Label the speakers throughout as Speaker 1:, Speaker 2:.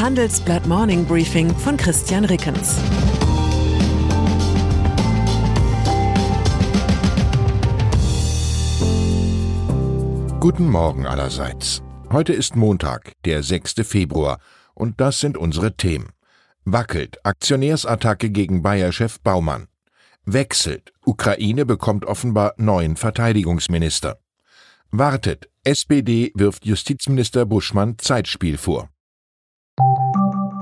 Speaker 1: Handelsblatt Morning Briefing von Christian Rickens.
Speaker 2: Guten Morgen allerseits. Heute ist Montag, der 6. Februar, und das sind unsere Themen. Wackelt Aktionärsattacke gegen Bayer-Chef Baumann. Wechselt Ukraine bekommt offenbar neuen Verteidigungsminister. Wartet SPD wirft Justizminister Buschmann Zeitspiel vor.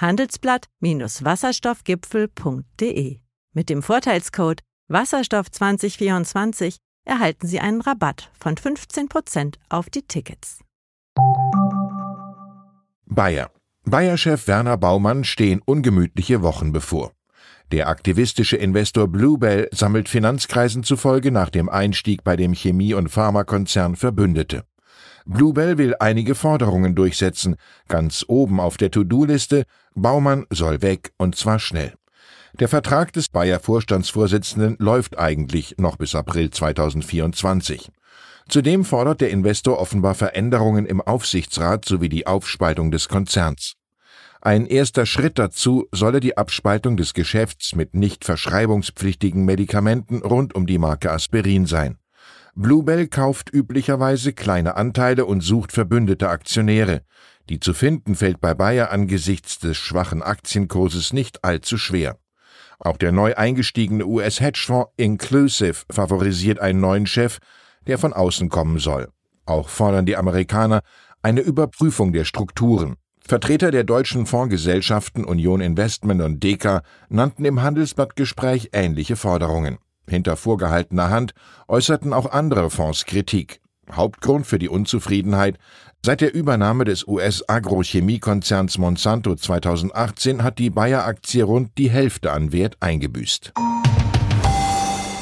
Speaker 3: handelsblatt-wasserstoffgipfel.de. Mit dem Vorteilscode Wasserstoff 2024 erhalten Sie einen Rabatt von 15% auf die Tickets.
Speaker 2: Bayer. Bayer-Chef Werner Baumann stehen ungemütliche Wochen bevor. Der aktivistische Investor Bluebell sammelt Finanzkreisen zufolge nach dem Einstieg bei dem Chemie- und Pharmakonzern Verbündete. Bluebell will einige Forderungen durchsetzen. Ganz oben auf der To-Do-Liste Baumann soll weg und zwar schnell. Der Vertrag des Bayer Vorstandsvorsitzenden läuft eigentlich noch bis April 2024. Zudem fordert der Investor offenbar Veränderungen im Aufsichtsrat sowie die Aufspaltung des Konzerns. Ein erster Schritt dazu solle die Abspaltung des Geschäfts mit nicht verschreibungspflichtigen Medikamenten rund um die Marke Aspirin sein. Bluebell kauft üblicherweise kleine Anteile und sucht verbündete Aktionäre. Die zu finden fällt bei Bayer angesichts des schwachen Aktienkurses nicht allzu schwer. Auch der neu eingestiegene US-Hedgefonds Inclusive favorisiert einen neuen Chef, der von außen kommen soll. Auch fordern die Amerikaner eine Überprüfung der Strukturen. Vertreter der deutschen Fondsgesellschaften Union Investment und Deka nannten im Handelsblattgespräch ähnliche Forderungen. Hinter vorgehaltener Hand äußerten auch andere Fonds Kritik. Hauptgrund für die Unzufriedenheit Seit der Übernahme des US-Agrochemiekonzerns Monsanto 2018 hat die Bayer-Aktie rund die Hälfte an Wert eingebüßt.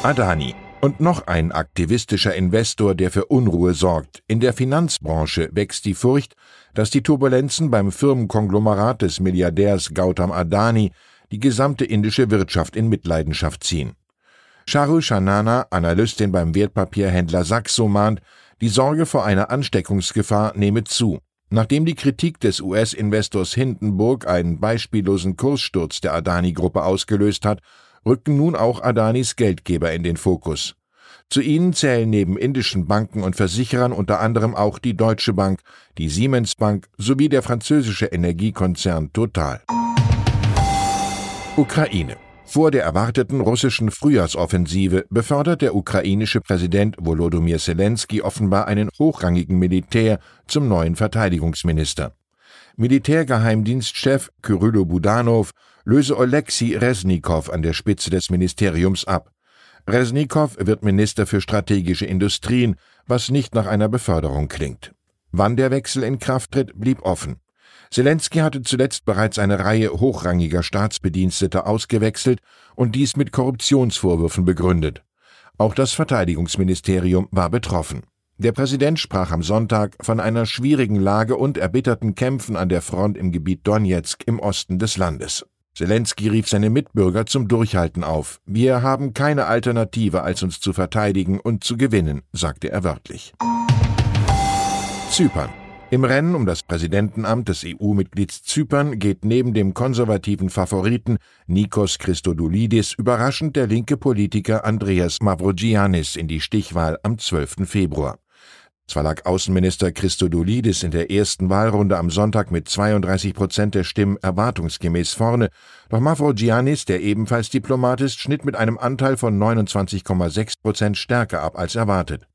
Speaker 2: Adani. Und noch ein aktivistischer Investor, der für Unruhe sorgt. In der Finanzbranche wächst die Furcht, dass die Turbulenzen beim Firmenkonglomerat des Milliardärs Gautam Adani die gesamte indische Wirtschaft in Mitleidenschaft ziehen. Charu Shanana, Analystin beim Wertpapierhändler Saxo, mahnt, die Sorge vor einer Ansteckungsgefahr nehme zu. Nachdem die Kritik des US-Investors Hindenburg einen beispiellosen Kurssturz der Adani-Gruppe ausgelöst hat, rücken nun auch Adanis Geldgeber in den Fokus. Zu ihnen zählen neben indischen Banken und Versicherern unter anderem auch die Deutsche Bank, die Siemens Bank sowie der französische Energiekonzern Total. Ukraine vor der erwarteten russischen Frühjahrsoffensive befördert der ukrainische Präsident Volodymyr Zelensky offenbar einen hochrangigen Militär zum neuen Verteidigungsminister. Militärgeheimdienstchef Kyrylo Budanov löse Oleksiy Resnikow an der Spitze des Ministeriums ab. Resnikow wird Minister für strategische Industrien, was nicht nach einer Beförderung klingt. Wann der Wechsel in Kraft tritt, blieb offen. Zelensky hatte zuletzt bereits eine Reihe hochrangiger Staatsbediensteter ausgewechselt und dies mit Korruptionsvorwürfen begründet. Auch das Verteidigungsministerium war betroffen. Der Präsident sprach am Sonntag von einer schwierigen Lage und erbitterten Kämpfen an der Front im Gebiet Donetsk im Osten des Landes. Zelensky rief seine Mitbürger zum Durchhalten auf. Wir haben keine Alternative, als uns zu verteidigen und zu gewinnen, sagte er wörtlich. Zypern. Im Rennen um das Präsidentenamt des EU-Mitglieds Zypern geht neben dem konservativen Favoriten Nikos Christodoulidis überraschend der linke Politiker Andreas Mavrogiannis in die Stichwahl am 12. Februar. Zwar lag Außenminister Christodoulidis in der ersten Wahlrunde am Sonntag mit 32 Prozent der Stimmen erwartungsgemäß vorne, doch Mavrogiannis, der ebenfalls Diplomat ist, schnitt mit einem Anteil von 29,6 Prozent stärker ab als erwartet.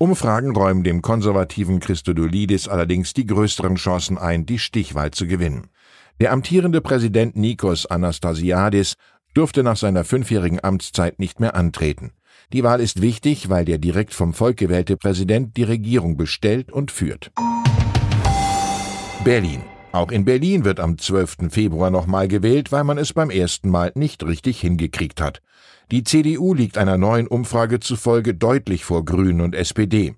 Speaker 2: Umfragen räumen dem konservativen Christodoulidis allerdings die größeren Chancen ein, die Stichwahl zu gewinnen. Der amtierende Präsident Nikos Anastasiadis durfte nach seiner fünfjährigen Amtszeit nicht mehr antreten. Die Wahl ist wichtig, weil der direkt vom Volk gewählte Präsident die Regierung bestellt und führt. Berlin. Auch in Berlin wird am 12. Februar nochmal gewählt, weil man es beim ersten Mal nicht richtig hingekriegt hat. Die CDU liegt einer neuen Umfrage zufolge deutlich vor Grünen und SPD.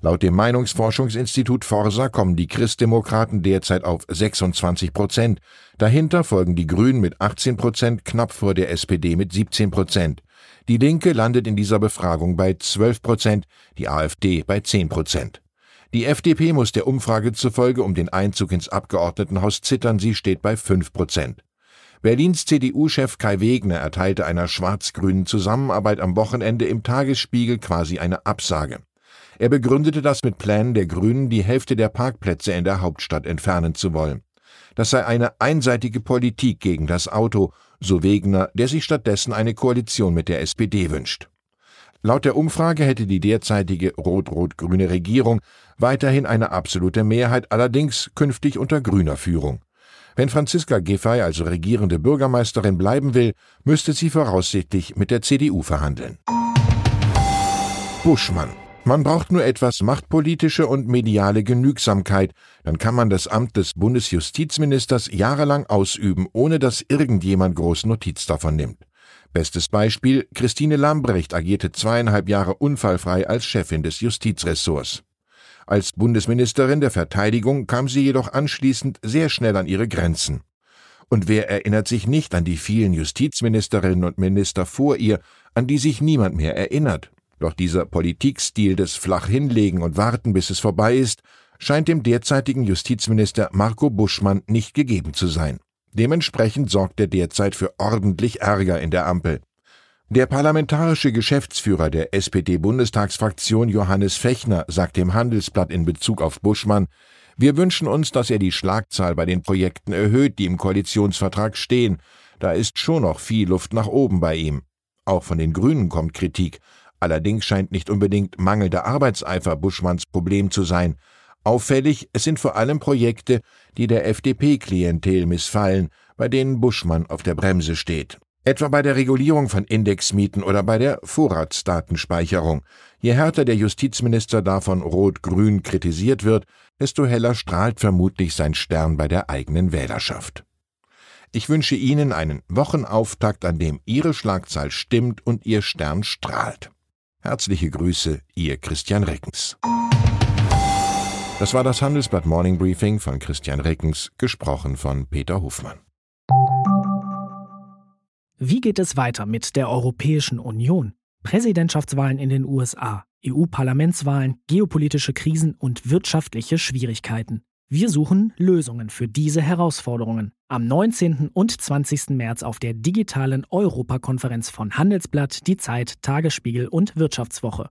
Speaker 2: Laut dem Meinungsforschungsinstitut Forsa kommen die Christdemokraten derzeit auf 26 Prozent. Dahinter folgen die Grünen mit 18 Prozent, knapp vor der SPD mit 17 Prozent. Die Linke landet in dieser Befragung bei 12 Prozent, die AfD bei 10 Prozent. Die FDP muss der Umfrage zufolge um den Einzug ins Abgeordnetenhaus zittern, sie steht bei 5 Prozent. Berlins CDU-Chef Kai Wegner erteilte einer schwarz-grünen Zusammenarbeit am Wochenende im Tagesspiegel quasi eine Absage. Er begründete das mit Plänen der Grünen, die Hälfte der Parkplätze in der Hauptstadt entfernen zu wollen. Das sei eine einseitige Politik gegen das Auto, so Wegner, der sich stattdessen eine Koalition mit der SPD wünscht. Laut der Umfrage hätte die derzeitige rot-rot-grüne Regierung weiterhin eine absolute Mehrheit, allerdings künftig unter grüner Führung. Wenn Franziska Giffey also regierende Bürgermeisterin bleiben will, müsste sie voraussichtlich mit der CDU verhandeln. Buschmann man braucht nur etwas machtpolitische und mediale Genügsamkeit, dann kann man das Amt des Bundesjustizministers jahrelang ausüben, ohne dass irgendjemand groß Notiz davon nimmt. Bestes Beispiel, Christine Lambrecht agierte zweieinhalb Jahre unfallfrei als Chefin des Justizressorts. Als Bundesministerin der Verteidigung kam sie jedoch anschließend sehr schnell an ihre Grenzen. Und wer erinnert sich nicht an die vielen Justizministerinnen und Minister vor ihr, an die sich niemand mehr erinnert? Doch dieser Politikstil des flach hinlegen und warten, bis es vorbei ist, scheint dem derzeitigen Justizminister Marco Buschmann nicht gegeben zu sein. Dementsprechend sorgt er derzeit für ordentlich Ärger in der Ampel. Der parlamentarische Geschäftsführer der SPD-Bundestagsfraktion Johannes Fechner sagt dem Handelsblatt in Bezug auf Buschmann, wir wünschen uns, dass er die Schlagzahl bei den Projekten erhöht, die im Koalitionsvertrag stehen. Da ist schon noch viel Luft nach oben bei ihm. Auch von den Grünen kommt Kritik. Allerdings scheint nicht unbedingt mangelnder Arbeitseifer Buschmanns Problem zu sein. Auffällig, es sind vor allem Projekte, die der FDP-Klientel missfallen, bei denen Buschmann auf der Bremse steht. Etwa bei der Regulierung von Indexmieten oder bei der Vorratsdatenspeicherung. Je härter der Justizminister davon rot-grün kritisiert wird, desto heller strahlt vermutlich sein Stern bei der eigenen Wählerschaft. Ich wünsche Ihnen einen Wochenauftakt, an dem Ihre Schlagzahl stimmt und Ihr Stern strahlt. Herzliche Grüße, Ihr Christian Reckens. Das war das Handelsblatt Morning Briefing von Christian Reckens, gesprochen von Peter Hofmann.
Speaker 4: Wie geht es weiter mit der Europäischen Union? Präsidentschaftswahlen in den USA, EU-Parlamentswahlen, geopolitische Krisen und wirtschaftliche Schwierigkeiten. Wir suchen Lösungen für diese Herausforderungen. Am 19. und 20. März auf der digitalen Europakonferenz von Handelsblatt, Die Zeit, Tagesspiegel und Wirtschaftswoche.